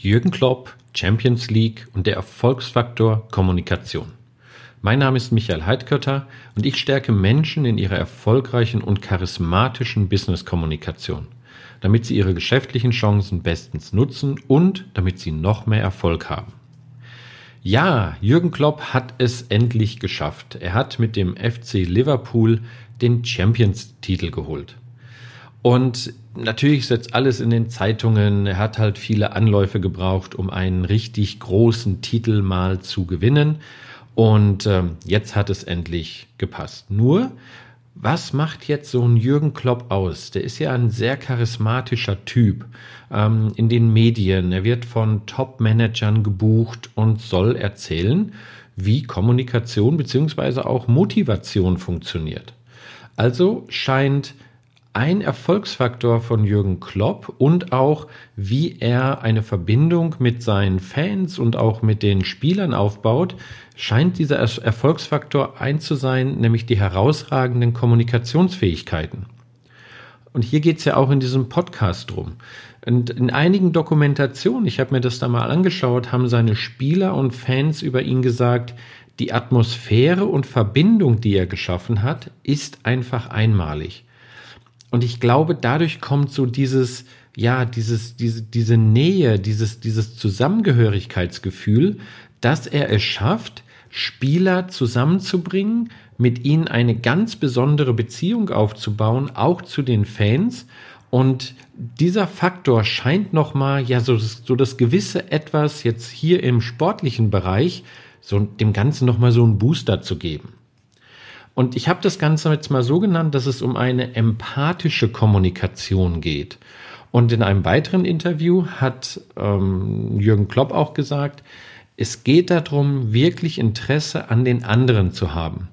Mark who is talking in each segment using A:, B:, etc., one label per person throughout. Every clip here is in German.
A: Jürgen Klopp, Champions League und der Erfolgsfaktor Kommunikation. Mein Name ist Michael Heidkötter und ich stärke Menschen in ihrer erfolgreichen und charismatischen Business-Kommunikation, damit sie ihre geschäftlichen Chancen bestens nutzen und damit sie noch mehr Erfolg haben. Ja, Jürgen Klopp hat es endlich geschafft. Er hat mit dem FC Liverpool den Champions-Titel geholt. Und natürlich ist jetzt alles in den Zeitungen. Er hat halt viele Anläufe gebraucht, um einen richtig großen Titel mal zu gewinnen. Und ähm, jetzt hat es endlich gepasst. Nur, was macht jetzt so ein Jürgen Klopp aus? Der ist ja ein sehr charismatischer Typ ähm, in den Medien. Er wird von Top-Managern gebucht und soll erzählen, wie Kommunikation beziehungsweise auch Motivation funktioniert. Also scheint ein Erfolgsfaktor von Jürgen Klopp und auch, wie er eine Verbindung mit seinen Fans und auch mit den Spielern aufbaut, scheint dieser Erfolgsfaktor ein zu sein, nämlich die herausragenden Kommunikationsfähigkeiten. Und hier geht es ja auch in diesem Podcast drum. Und in einigen Dokumentationen, ich habe mir das da mal angeschaut, haben seine Spieler und Fans über ihn gesagt, die Atmosphäre und Verbindung, die er geschaffen hat, ist einfach einmalig. Und ich glaube, dadurch kommt so dieses, ja, dieses, diese, diese Nähe, dieses, dieses Zusammengehörigkeitsgefühl, dass er es schafft, Spieler zusammenzubringen, mit ihnen eine ganz besondere Beziehung aufzubauen, auch zu den Fans. Und dieser Faktor scheint nochmal, ja, so, so das gewisse Etwas jetzt hier im sportlichen Bereich, so dem Ganzen nochmal so einen Booster zu geben. Und ich habe das Ganze jetzt mal so genannt, dass es um eine empathische Kommunikation geht. Und in einem weiteren Interview hat ähm, Jürgen Klopp auch gesagt, es geht darum, wirklich Interesse an den anderen zu haben.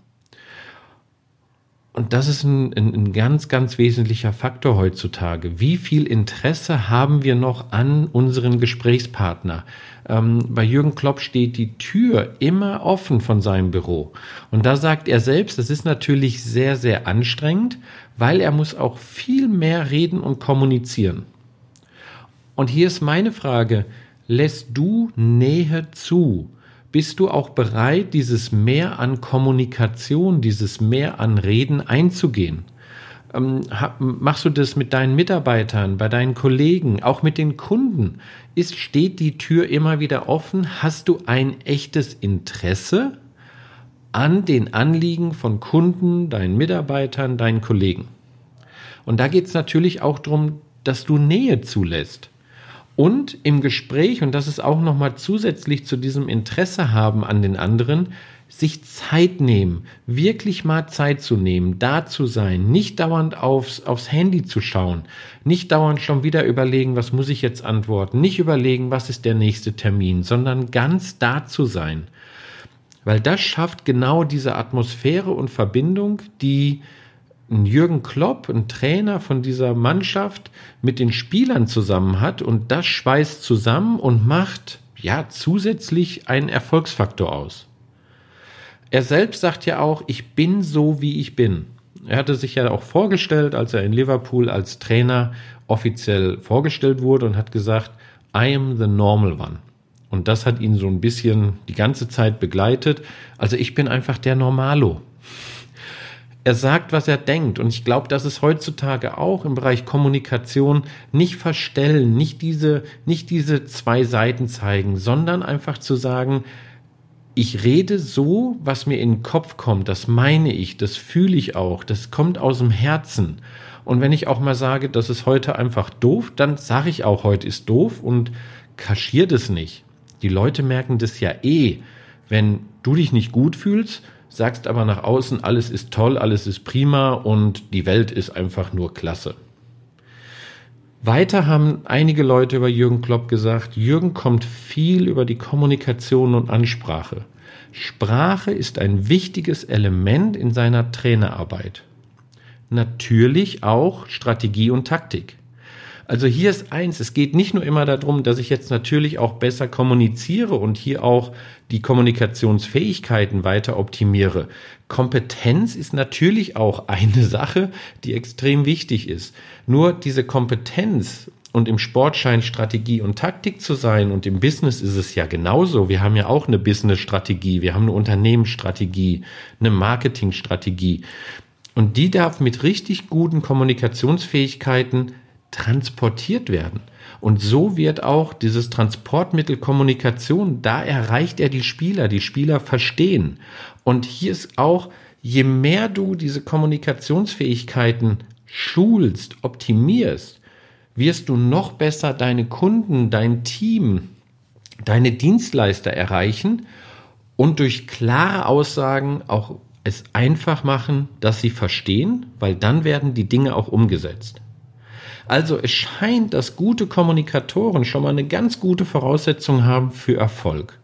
A: Und das ist ein, ein, ein, ganz, ganz wesentlicher Faktor heutzutage. Wie viel Interesse haben wir noch an unseren Gesprächspartner? Ähm, bei Jürgen Klopp steht die Tür immer offen von seinem Büro. Und da sagt er selbst, das ist natürlich sehr, sehr anstrengend, weil er muss auch viel mehr reden und kommunizieren. Und hier ist meine Frage, lässt du Nähe zu? Bist du auch bereit, dieses Mehr an Kommunikation, dieses Mehr an Reden einzugehen? Ähm, machst du das mit deinen Mitarbeitern, bei deinen Kollegen, auch mit den Kunden? Ist, steht die Tür immer wieder offen? Hast du ein echtes Interesse an den Anliegen von Kunden, deinen Mitarbeitern, deinen Kollegen? Und da geht es natürlich auch darum, dass du Nähe zulässt. Und im Gespräch, und das ist auch nochmal zusätzlich zu diesem Interesse haben an den anderen, sich Zeit nehmen, wirklich mal Zeit zu nehmen, da zu sein, nicht dauernd aufs, aufs Handy zu schauen, nicht dauernd schon wieder überlegen, was muss ich jetzt antworten, nicht überlegen, was ist der nächste Termin, sondern ganz da zu sein. Weil das schafft genau diese Atmosphäre und Verbindung, die ein Jürgen Klopp, ein Trainer von dieser Mannschaft, mit den Spielern zusammen hat und das schweißt zusammen und macht ja zusätzlich einen Erfolgsfaktor aus. Er selbst sagt ja auch, ich bin so, wie ich bin. Er hatte sich ja auch vorgestellt, als er in Liverpool als Trainer offiziell vorgestellt wurde und hat gesagt, I am the normal one. Und das hat ihn so ein bisschen die ganze Zeit begleitet. Also ich bin einfach der Normalo er sagt, was er denkt. Und ich glaube, das ist heutzutage auch im Bereich Kommunikation nicht verstellen, nicht diese, nicht diese zwei Seiten zeigen, sondern einfach zu sagen, ich rede so, was mir in den Kopf kommt, das meine ich, das fühle ich auch, das kommt aus dem Herzen. Und wenn ich auch mal sage, das ist heute einfach doof, dann sage ich auch, heute ist doof und kaschiert es nicht. Die Leute merken das ja eh. Wenn du dich nicht gut fühlst, sagst aber nach außen, alles ist toll, alles ist prima und die Welt ist einfach nur klasse. Weiter haben einige Leute über Jürgen Klopp gesagt, Jürgen kommt viel über die Kommunikation und Ansprache. Sprache ist ein wichtiges Element in seiner Trainerarbeit. Natürlich auch Strategie und Taktik. Also hier ist eins, es geht nicht nur immer darum, dass ich jetzt natürlich auch besser kommuniziere und hier auch die Kommunikationsfähigkeiten weiter optimiere. Kompetenz ist natürlich auch eine Sache, die extrem wichtig ist. Nur diese Kompetenz und im Sport scheint Strategie und Taktik zu sein und im Business ist es ja genauso. Wir haben ja auch eine Business-Strategie, wir haben eine Unternehmensstrategie, eine Marketingstrategie und die darf mit richtig guten Kommunikationsfähigkeiten transportiert werden. Und so wird auch dieses Transportmittel Kommunikation, da erreicht er die Spieler, die Spieler verstehen. Und hier ist auch, je mehr du diese Kommunikationsfähigkeiten schulst, optimierst, wirst du noch besser deine Kunden, dein Team, deine Dienstleister erreichen und durch klare Aussagen auch es einfach machen, dass sie verstehen, weil dann werden die Dinge auch umgesetzt. Also es scheint, dass gute Kommunikatoren schon mal eine ganz gute Voraussetzung haben für Erfolg.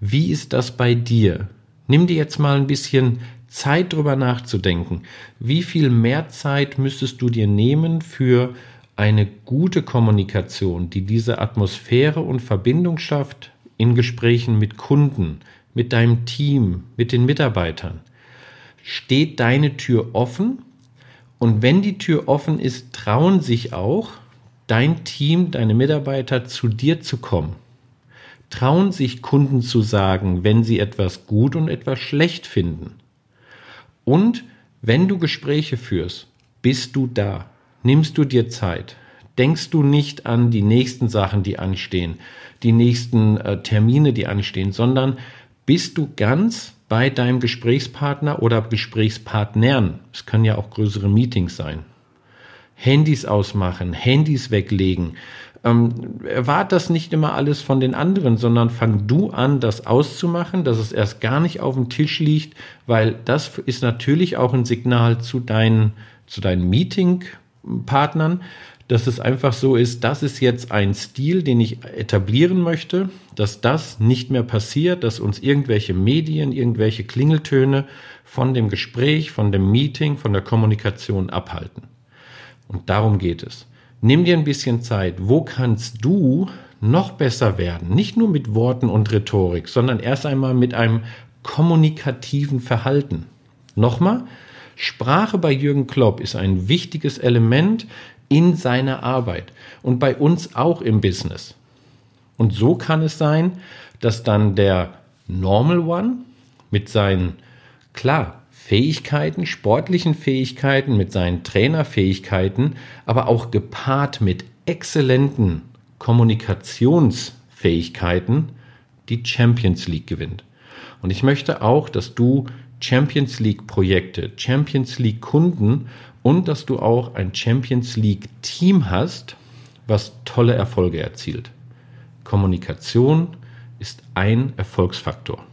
A: Wie ist das bei dir? Nimm dir jetzt mal ein bisschen Zeit drüber nachzudenken. Wie viel mehr Zeit müsstest du dir nehmen für eine gute Kommunikation, die diese Atmosphäre und Verbindung schafft in Gesprächen mit Kunden, mit deinem Team, mit den Mitarbeitern? Steht deine Tür offen und wenn die Tür offen ist, trauen sich auch dein Team, deine Mitarbeiter zu dir zu kommen. Trauen sich Kunden zu sagen, wenn sie etwas gut und etwas schlecht finden. Und wenn du Gespräche führst, bist du da. Nimmst du dir Zeit. Denkst du nicht an die nächsten Sachen, die anstehen, die nächsten äh, Termine, die anstehen, sondern bist du ganz bei deinem Gesprächspartner oder Gesprächspartnern. Es können ja auch größere Meetings sein. Handys ausmachen, Handys weglegen. Ähm, erwart das nicht immer alles von den anderen, sondern fang du an, das auszumachen, dass es erst gar nicht auf dem Tisch liegt, weil das ist natürlich auch ein Signal zu deinen, zu deinen Meetingpartnern, dass es einfach so ist, das ist jetzt ein Stil, den ich etablieren möchte, dass das nicht mehr passiert, dass uns irgendwelche Medien, irgendwelche Klingeltöne von dem Gespräch, von dem Meeting, von der Kommunikation abhalten. Und darum geht es. Nimm dir ein bisschen Zeit. Wo kannst du noch besser werden? Nicht nur mit Worten und Rhetorik, sondern erst einmal mit einem kommunikativen Verhalten. Nochmal, Sprache bei Jürgen Klopp ist ein wichtiges Element in seiner Arbeit und bei uns auch im Business. Und so kann es sein, dass dann der Normal One mit seinen, klar, Fähigkeiten, sportlichen Fähigkeiten, mit seinen Trainerfähigkeiten, aber auch gepaart mit exzellenten Kommunikationsfähigkeiten die Champions League gewinnt. Und ich möchte auch, dass du Champions League Projekte, Champions League Kunden und dass du auch ein Champions League Team hast, was tolle Erfolge erzielt. Kommunikation ist ein Erfolgsfaktor.